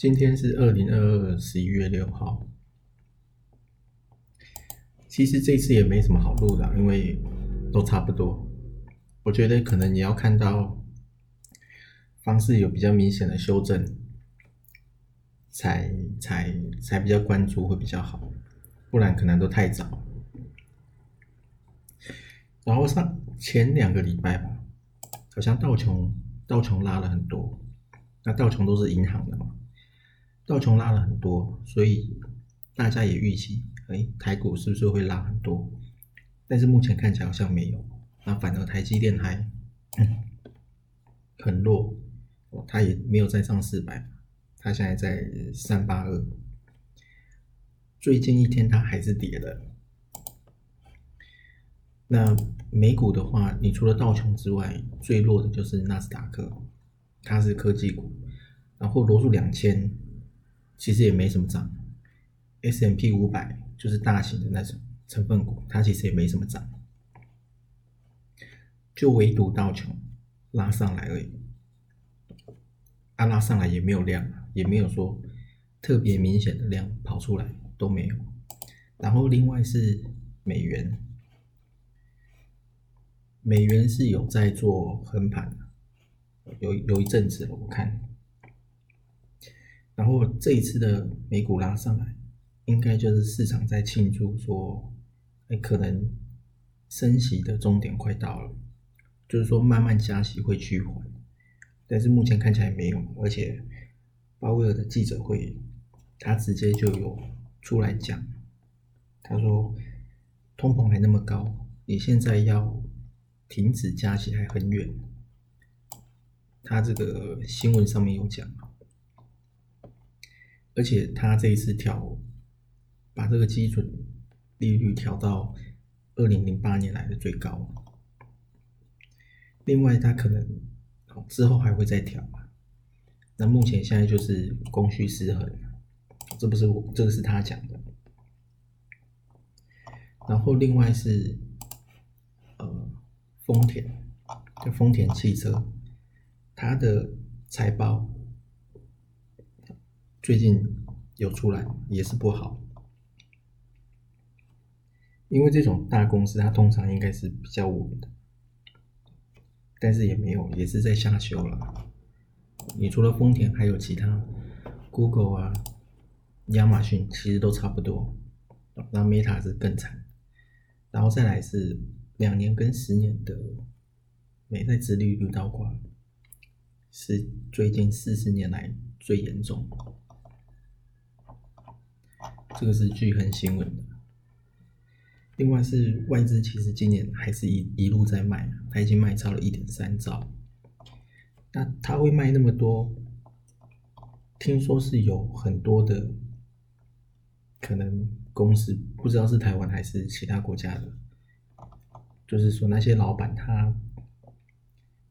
今天是二零二二十一月六号。其实这次也没什么好录的，因为都差不多。我觉得可能你要看到方式有比较明显的修正，才才才比较关注会比较好，不然可能都太早。然后上前两个礼拜吧，好像道琼道琼拉了很多，那道琼都是银行的嘛。道琼拉了很多，所以大家也预期，哎，台股是不是会拉很多？但是目前看起来好像没有，那反而台积电还很弱，它也没有再上四百，它现在在三八二。最近一天它还是跌的。那美股的话，你除了道琼之外，最弱的就是纳斯达克，它是科技股，然后罗素两千。其实也没什么涨，S M P 五百就是大型的那种成分股，它其实也没什么涨，就唯独道琼拉上来而已，啊拉上来也没有量，也没有说特别明显的量跑出来都没有，然后另外是美元，美元是有在做横盘，有有一阵子了，我看。然后这一次的美股拉上来，应该就是市场在庆祝说，哎，可能升息的终点快到了，就是说慢慢加息会趋缓，但是目前看起来没有，而且鲍威尔的记者会，他直接就有出来讲，他说通膨还那么高，你现在要停止加息还很远，他这个新闻上面有讲。而且他这一次调，把这个基准利率调到二零零八年来的最高。另外，他可能之后还会再调。那目前现在就是供需失衡，这不是我，这个是他讲的。然后另外是，呃，丰田，就丰田汽车，它的财报。最近有出来也是不好，因为这种大公司它通常应该是比较稳的，但是也没有，也是在下修了。你除了丰田，还有其他，Google 啊、亚马逊其实都差不多，那 Meta 是更惨，然后再来是两年跟十年的美债殖利率倒挂，是最近四十年来最严重。这个是巨恒新闻的。另外是外资，其实今年还是一一路在卖，它已经卖超了一点三兆。那它会卖那么多？听说是有很多的可能公司，不知道是台湾还是其他国家的，就是说那些老板他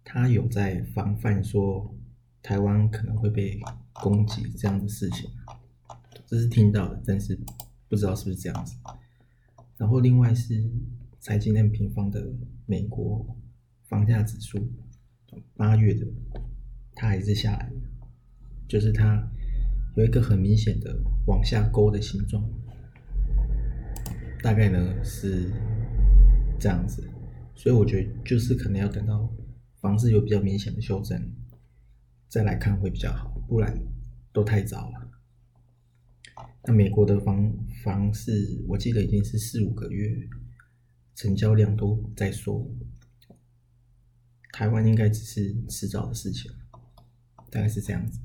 他有在防范说台湾可能会被攻击这样的事情。这是听到的，但是不知道是不是这样子。然后另外是财经 M 平方的美国房价指数，八月的它还是下来的，就是它有一个很明显的往下勾的形状，大概呢是这样子。所以我觉得就是可能要等到房子有比较明显的修正，再来看会比较好，不然都太早了。那美国的房房市，我记得已经是四五个月，成交量都在缩。台湾应该只是迟早的事情，大概是这样子。